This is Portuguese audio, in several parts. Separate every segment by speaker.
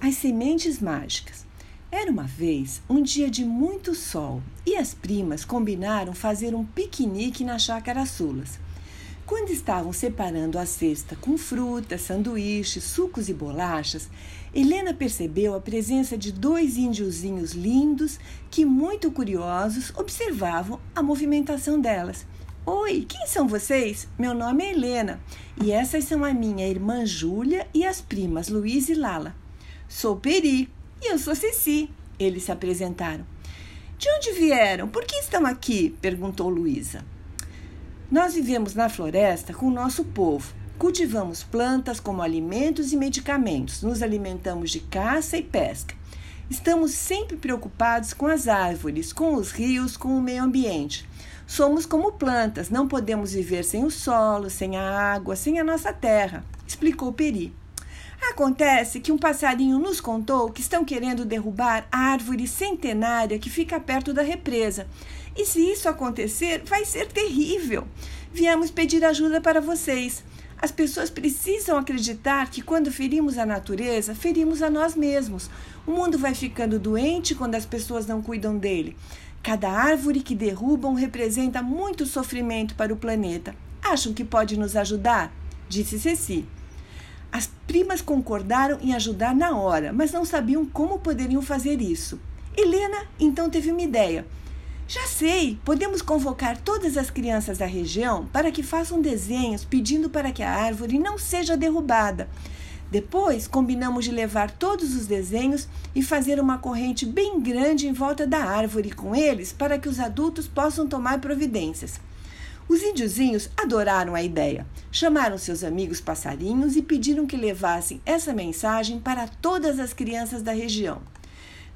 Speaker 1: As sementes mágicas. Era uma vez um dia de muito sol e as primas combinaram fazer um piquenique na chácara Sulas. Quando estavam separando a cesta com frutas, sanduíches, sucos e bolachas, Helena percebeu a presença de dois índiozinhos lindos que, muito curiosos, observavam a movimentação delas. Oi, quem são vocês? Meu nome é Helena e essas são a minha irmã Júlia e as primas Luiz e Lala. Sou Peri e eu sou Ceci. Eles se apresentaram. De onde vieram? Por que estão aqui? perguntou Luísa. Nós vivemos na floresta com o nosso povo. Cultivamos plantas como alimentos e medicamentos. Nos alimentamos de caça e pesca. Estamos sempre preocupados com as árvores, com os rios, com o meio ambiente. Somos como plantas, não podemos viver sem o solo, sem a água, sem a nossa terra, explicou Peri. Acontece que um passarinho nos contou que estão querendo derrubar a árvore centenária que fica perto da represa. E se isso acontecer, vai ser terrível. Viemos pedir ajuda para vocês. As pessoas precisam acreditar que quando ferimos a natureza, ferimos a nós mesmos. O mundo vai ficando doente quando as pessoas não cuidam dele. Cada árvore que derrubam representa muito sofrimento para o planeta. Acham que pode nos ajudar? Disse Ceci. As primas concordaram em ajudar na hora, mas não sabiam como poderiam fazer isso. Helena então teve uma ideia. Já sei, podemos convocar todas as crianças da região para que façam desenhos pedindo para que a árvore não seja derrubada. Depois, combinamos de levar todos os desenhos e fazer uma corrente bem grande em volta da árvore com eles para que os adultos possam tomar providências. Os índiozinhos adoraram a ideia. Chamaram seus amigos passarinhos e pediram que levassem essa mensagem para todas as crianças da região.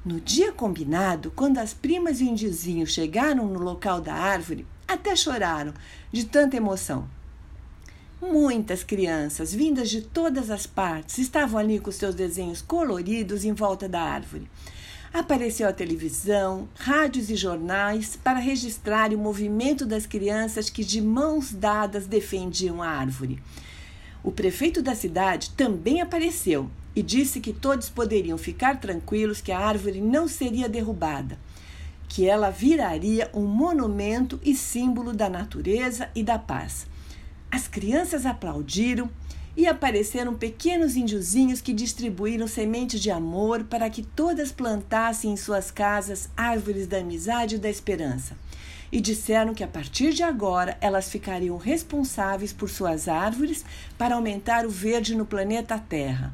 Speaker 1: No dia combinado, quando as primas e o índiozinho chegaram no local da árvore, até choraram de tanta emoção. Muitas crianças, vindas de todas as partes, estavam ali com seus desenhos coloridos em volta da árvore. Apareceu a televisão, rádios e jornais para registrar o movimento das crianças que de mãos dadas defendiam a árvore. O prefeito da cidade também apareceu e disse que todos poderiam ficar tranquilos que a árvore não seria derrubada, que ela viraria um monumento e símbolo da natureza e da paz. As crianças aplaudiram e apareceram pequenos índiozinhos que distribuíram sementes de amor para que todas plantassem em suas casas árvores da amizade e da esperança. E disseram que a partir de agora elas ficariam responsáveis por suas árvores para aumentar o verde no planeta Terra.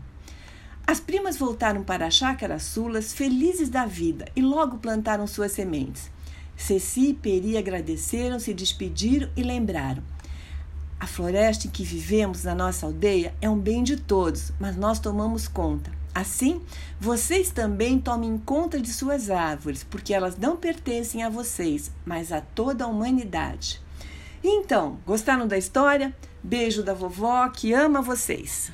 Speaker 1: As primas voltaram para a chácara Sulas felizes da vida e logo plantaram suas sementes. Ceci e Peri agradeceram, se despediram e lembraram. A floresta em que vivemos na nossa aldeia é um bem de todos, mas nós tomamos conta. Assim, vocês também tomem conta de suas árvores, porque elas não pertencem a vocês, mas a toda a humanidade. Então, gostaram da história? Beijo da vovó que ama vocês.